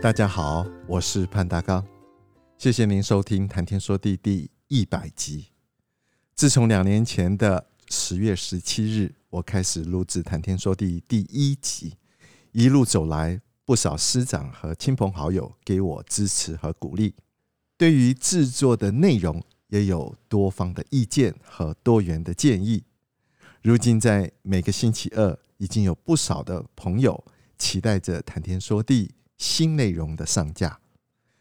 大家好，我是潘大刚，谢谢您收听《谈天说地》第一百集。自从两年前的十月十七日，我开始录制《谈天说地》第一集，一路走来，不少师长和亲朋好友给我支持和鼓励，对于制作的内容也有多方的意见和多元的建议。如今在每个星期二，已经有不少的朋友期待着《谈天说地》。新内容的上架，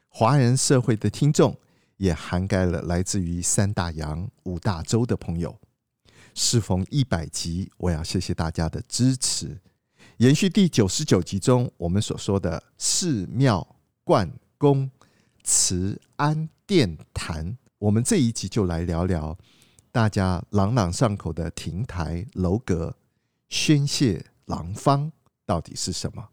华人社会的听众也涵盖了来自于三大洋、五大洲的朋友。适逢一百集，我要谢谢大家的支持。延续第九十九集中我们所说的寺庙、观宫、慈庵、殿坛，我们这一集就来聊聊大家朗朗上口的亭台楼阁、宣泄廊坊到底是什么？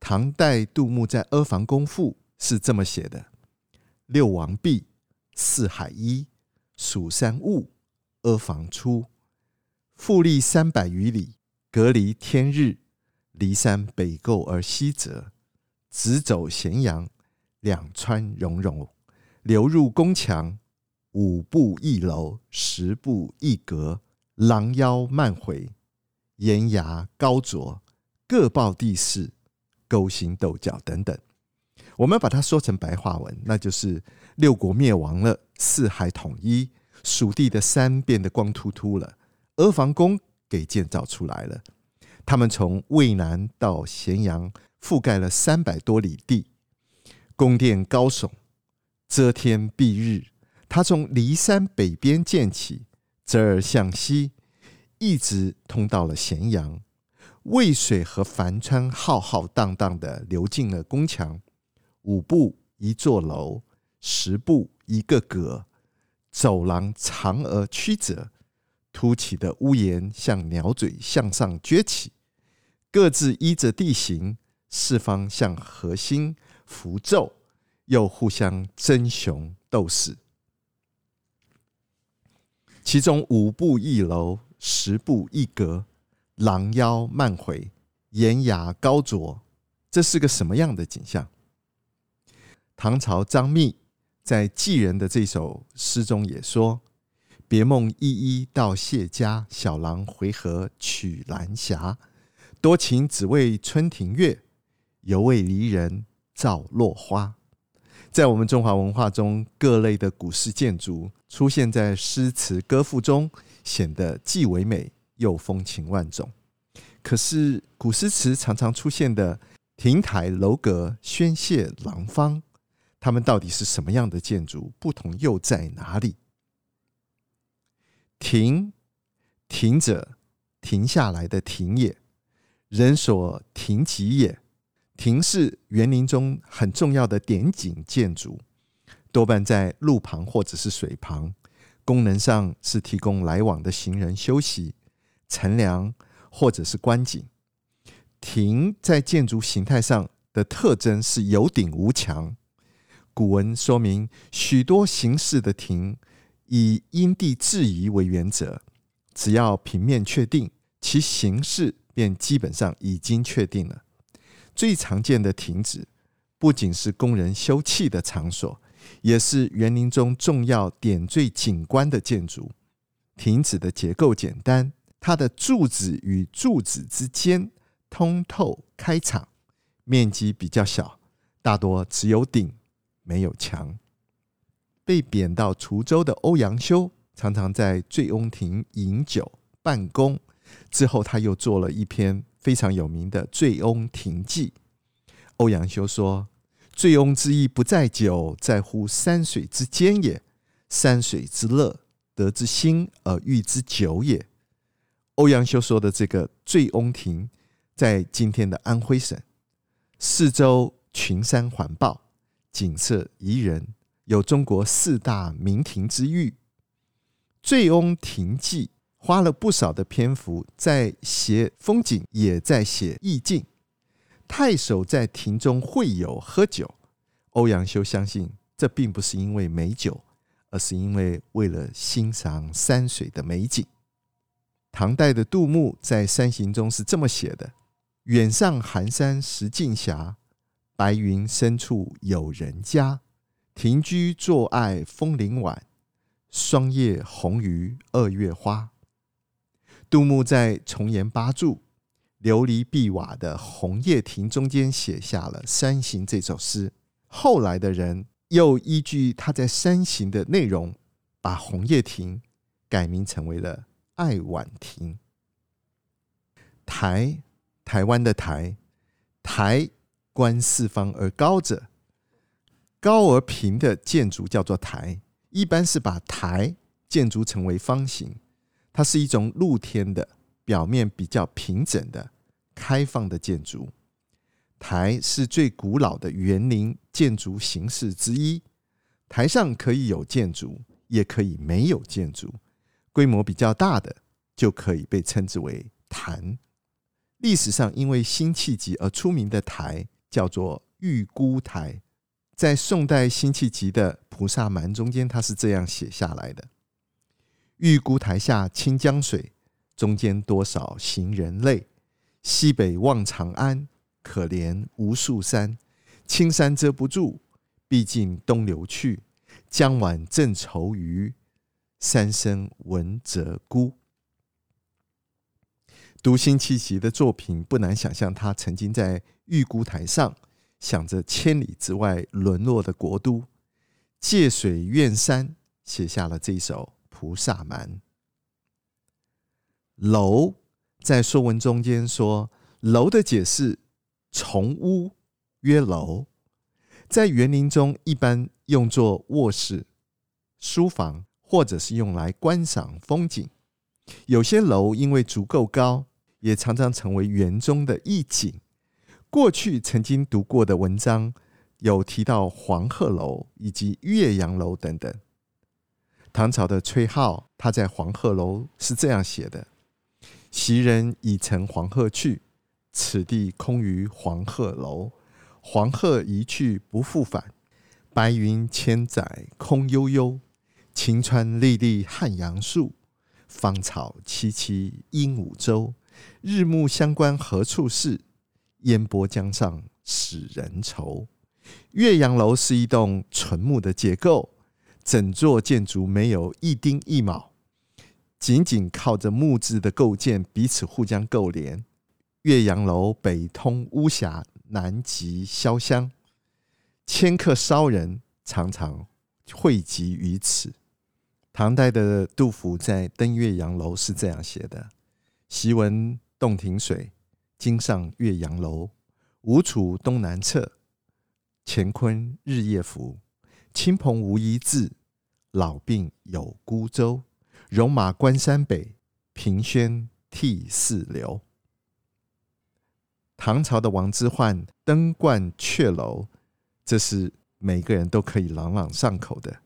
唐代杜牧在《阿房宫赋》是这么写的：“六王毕，四海一，蜀山兀，阿房出。复立三百余里，隔离天日。骊山北构而西折，直走咸阳，两川溶溶，流入宫墙。五步一楼，十步一阁，廊腰漫回，檐牙高啄，各抱地势。”勾心斗角等等，我们把它说成白话文，那就是六国灭亡了，四海统一，蜀地的山变得光秃秃了，阿房宫给建造出来了。他们从渭南到咸阳，覆盖了三百多里地，宫殿高耸，遮天蔽日。他从骊山北边建起，折而向西，一直通到了咸阳。渭水和樊川浩浩荡荡的流进了宫墙，五步一座楼，十步一个阁，走廊长而曲折，凸起的屋檐像鸟嘴向上撅起，各自依着地形，四方向核心符咒，又互相争雄斗死。其中五步一楼，十步一阁。狼腰漫回，檐牙高啄，这是个什么样的景象？唐朝张密在《寄人》的这首诗中也说：“别梦依依到谢家，小廊回合曲阑霞。多情只为春庭月，犹为离人照落花。”在我们中华文化中，各类的古式建筑出现在诗词歌赋中，显得既唯美。又风情万种，可是古诗词常常出现的亭台楼阁、宣谢廊坊，它们到底是什么样的建筑？不同又在哪里？亭，停者停下来的停也，人所停集也。亭是园林中很重要的点景建筑，多半在路旁或者是水旁，功能上是提供来往的行人休息。乘凉或者是观景，亭在建筑形态上的特征是有顶无墙。古文说明，许多形式的亭以因地制宜为原则，只要平面确定，其形式便基本上已经确定了。最常见的亭子，不仅是供人休憩的场所，也是园林中重要点缀景观的建筑。亭子的结构简单。它的柱子与柱子之间通透开敞，面积比较小，大多只有顶没有墙。被贬到滁州的欧阳修常常在醉翁亭饮酒办公，之后他又做了一篇非常有名的《醉翁亭记》。欧阳修说：“醉翁之意不在酒，在乎山水之间也。山水之乐，得之心而寓之酒也。”欧阳修说的这个醉翁亭，在今天的安徽省，四周群山环抱，景色宜人，有中国四大名亭之誉。《醉翁亭记》花了不少的篇幅在写风景，也在写意境。太守在亭中会友喝酒，欧阳修相信这并不是因为美酒，而是因为为了欣赏山水的美景。唐代的杜牧在《山行》中是这么写的：“远上寒山石径斜，白云深处有人家。停居坐爱枫林晚，霜叶红于二月花。”杜牧在重檐八柱。琉璃碧瓦的红叶亭中间写下了《山行》这首诗，后来的人又依据他在《山行》的内容，把红叶亭改名成为了爱晚亭。台，台湾的台，台观四方而高者，高而平的建筑叫做台，一般是把台建筑成为方形，它是一种露天的。表面比较平整的开放的建筑，台是最古老的园林建筑形式之一。台上可以有建筑，也可以没有建筑。规模比较大的，就可以被称之为坛。历史上因为辛弃疾而出名的台叫做玉姑台，在宋代辛弃疾的《菩萨蛮》中间，他是这样写下来的：玉姑台下清江水。中间多少行人泪，西北望长安，可怜无数山。青山遮不住，毕竟东流去。江晚正愁余，三生闻鶻姑。读辛弃疾的作品，不难想象他曾经在玉姑台上，想着千里之外沦落的国都，借水怨山，写下了这首《菩萨蛮》。楼在《说文》中间说，楼的解释，重屋曰楼，在园林中一般用作卧室、书房，或者是用来观赏风景。有些楼因为足够高，也常常成为园中的一景。过去曾经读过的文章有提到黄鹤楼以及岳阳楼等等。唐朝的崔颢他在黄鹤楼是这样写的。昔人已乘黄鹤去，此地空余黄鹤楼。黄鹤一去不复返，白云千载空悠悠。晴川历历汉阳树，芳草萋萋鹦鹉洲。日暮乡关何处是？烟波江上使人愁。岳阳楼是一栋纯木的结构，整座建筑没有一丁一卯。仅仅靠着木质的构件，彼此互相勾连。岳阳楼北通巫峡，南极潇湘，迁客骚人常常汇集于此。唐代的杜甫在《登岳阳楼》是这样写的：“昔闻洞庭水，今上岳阳楼。吴楚东南坼，乾坤日夜浮。亲朋无一字，老病有孤舟。”戎马关山北，凭轩涕泗流。唐朝的王之涣登鹳雀楼，这是每个人都可以朗朗上口的。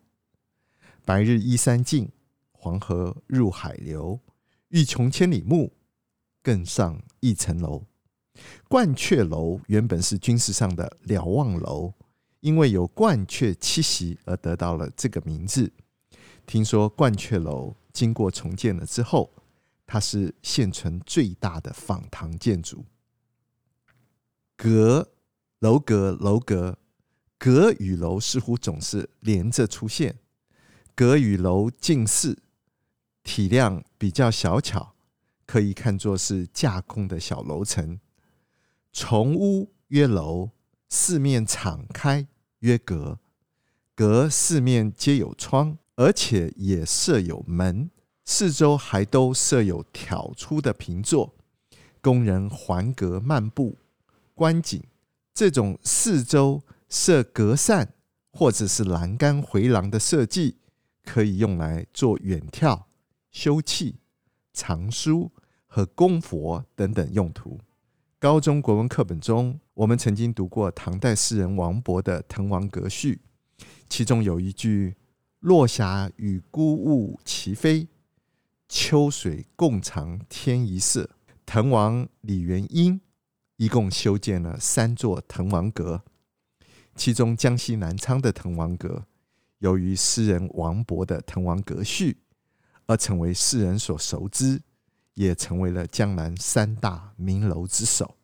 白日依山尽，黄河入海流。欲穷千里目，更上一层楼。鹳雀楼原本是军事上的瞭望楼，因为有鹳雀栖息而得到了这个名字。听说鹳雀楼。经过重建了之后，它是现存最大的仿唐建筑。阁楼阁楼阁，阁与楼似乎总是连着出现。阁与楼近似，体量比较小巧，可以看作是架空的小楼层。重屋曰楼，四面敞开曰阁。阁四面皆有窗。而且也设有门，四周还都设有挑出的平座，供人环阁漫步观景。这种四周设隔扇或者是栏杆回廊的设计，可以用来做远眺、休憩、藏书和供佛等等用途。高中国文课本中，我们曾经读过唐代诗人王勃的《滕王阁序》，其中有一句“落霞与孤鹜齐飞，秋水共长天一色”。滕王李元婴一共修建了三座滕王阁，其中江西南昌的滕王阁，由于诗人王勃的《滕王阁序》而成为世人所熟知，也成为了江南三大名楼之首。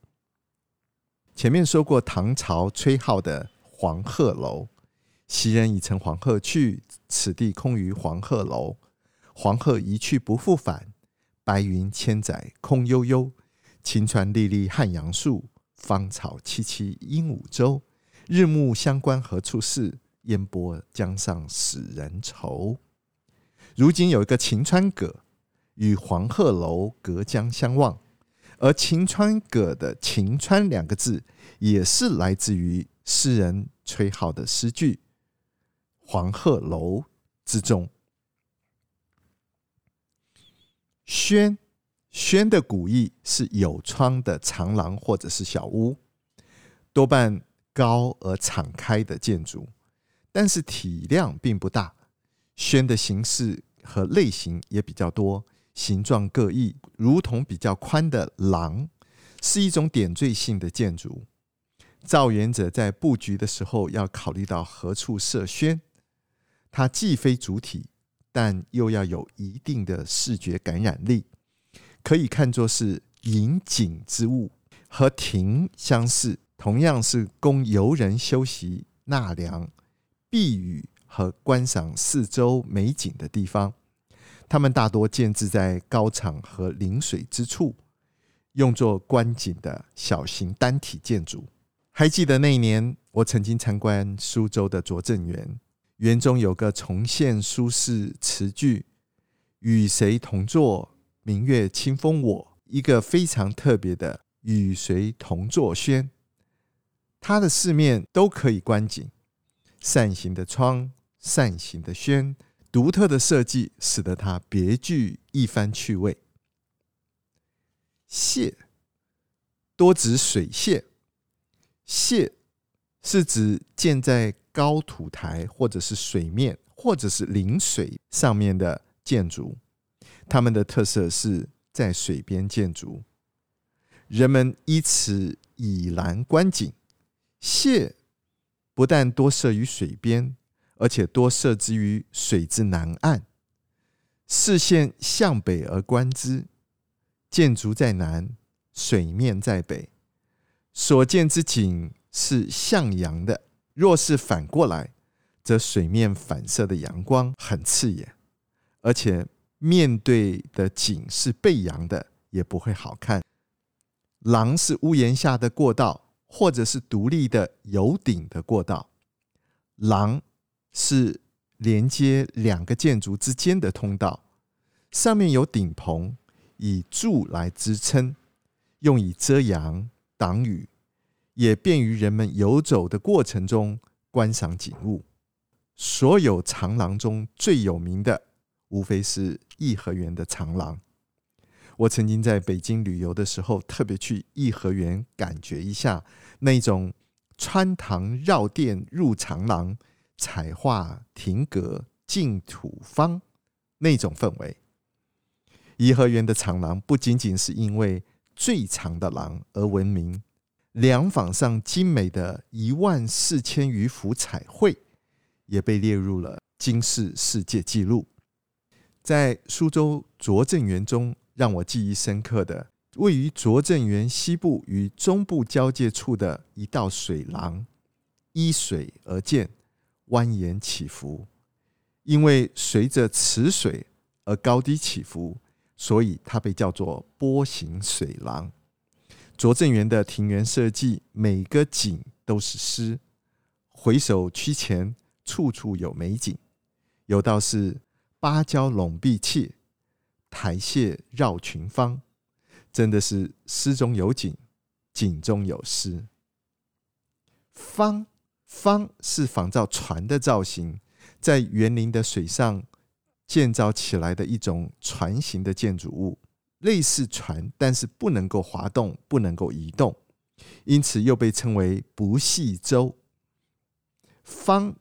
前面说过，唐朝崔颢的黄鹤楼，昔人已乘黄鹤去，此地空余黄鹤楼。黄鹤一去不复返。白云千载空悠悠，晴川历历汉阳树，芳草萋萋鹦鹉洲。日暮乡关何处是？烟波江上使人愁。如今有一个晴川阁，与黄鹤楼隔江相望，而晴川阁的“晴川”两个字，也是来自于诗人崔颢的诗句“黄鹤楼”之中。轩，轩的古义是有窗的长廊或者是小屋，多半高而敞开的建筑，但是体量并不大。轩的形式和类型也比较多，形状各异，如同比较宽的廊，是一种点缀性的建筑。造园者在布局的时候要考虑到何处设轩，它既非主体。但又要有一定的视觉感染力，可以看作是引景之物，和亭相似，同样是供游人休息、纳凉、避雨和观赏四周美景的地方。它们大多建置在高场和临水之处，用作观景的小型单体建筑。还记得那一年，我曾经参观苏州的拙政园。园中有个重现苏轼词句“与谁同坐，明月清风我”，一个非常特别的“与谁同坐轩”。它的四面都可以观景，扇形的窗，扇形的轩，独特的设计使得它别具一番趣味。榭多指水榭，榭是指建在高土台或者是水面或者是临水上面的建筑，它们的特色是在水边建筑，人们依此倚栏观景。榭不但多设于水边，而且多设置于水之南岸，视线向北而观之，建筑在南，水面在北，所见之景是向阳的。若是反过来，则水面反射的阳光很刺眼，而且面对的景是背阳的，也不会好看。廊是屋檐下的过道，或者是独立的有顶的过道。廊是连接两个建筑之间的通道，上面有顶棚，以柱来支撑，用以遮阳挡雨。也便于人们游走的过程中观赏景物。所有长廊中最有名的，无非是颐和园的长廊。我曾经在北京旅游的时候，特别去颐和园感觉一下那种穿堂绕殿入长廊、彩画亭阁净土方那种氛围。颐和园的长廊不仅仅是因为最长的廊而闻名。廊坊上精美的一万四千余幅彩绘，也被列入了金氏世界纪录。在苏州拙政园中，让我记忆深刻的，位于拙政园西部与中部交界处的一道水廊，依水而建，蜿蜒起伏。因为随着池水而高低起伏，所以它被叫做波形水廊。拙政园的庭园设计，每个景都是诗。回首区前，处处有美景。有道是“芭蕉拢碧砌，台榭绕群芳”，真的是诗中有景，景中有诗。方方是仿造船的造型，在园林的水上建造起来的一种船形的建筑物。类似船，但是不能够滑动，不能够移动。因此又被称为不系洲。方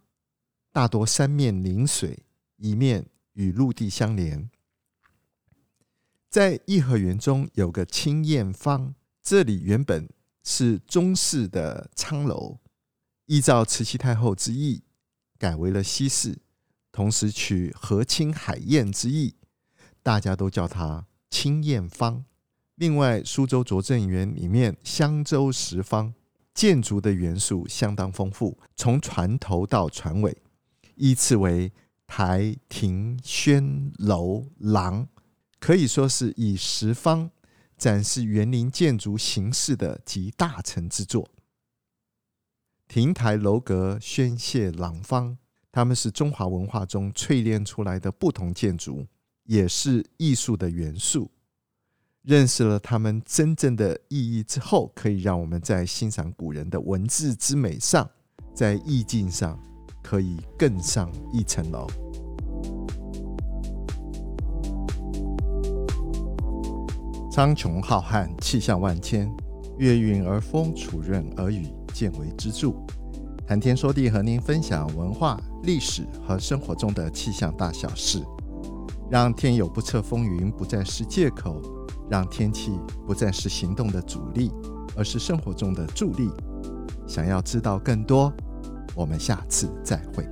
大多三面临水，一面与陆地相连。在颐和园中有个清燕坊，这里原本是中式的仓楼，依照慈禧太后之意，改为了西式，同时取和亲海燕之意，大家都叫它清燕坊。另外，苏州拙政园里面香洲十方建筑的元素相当丰富，从船头到船尾，依次为台、亭、轩、楼、廊。可以说是以十方展示园林建筑形式的集大成之作。亭台楼阁、轩榭廊坊，它们是中华文化中淬炼出来的不同建筑，也是艺术的元素。认识了它们真正的意义之后，可以让我们在欣赏古人的文字之美上，在意境上可以更上一层楼。苍穹浩瀚，气象万千，月晕而风，础润而雨，见微知著。谈天说地，和您分享文化、历史和生活中的气象大小事，让天有不测风云不再是借口，让天气不再是行动的阻力，而是生活中的助力。想要知道更多，我们下次再会。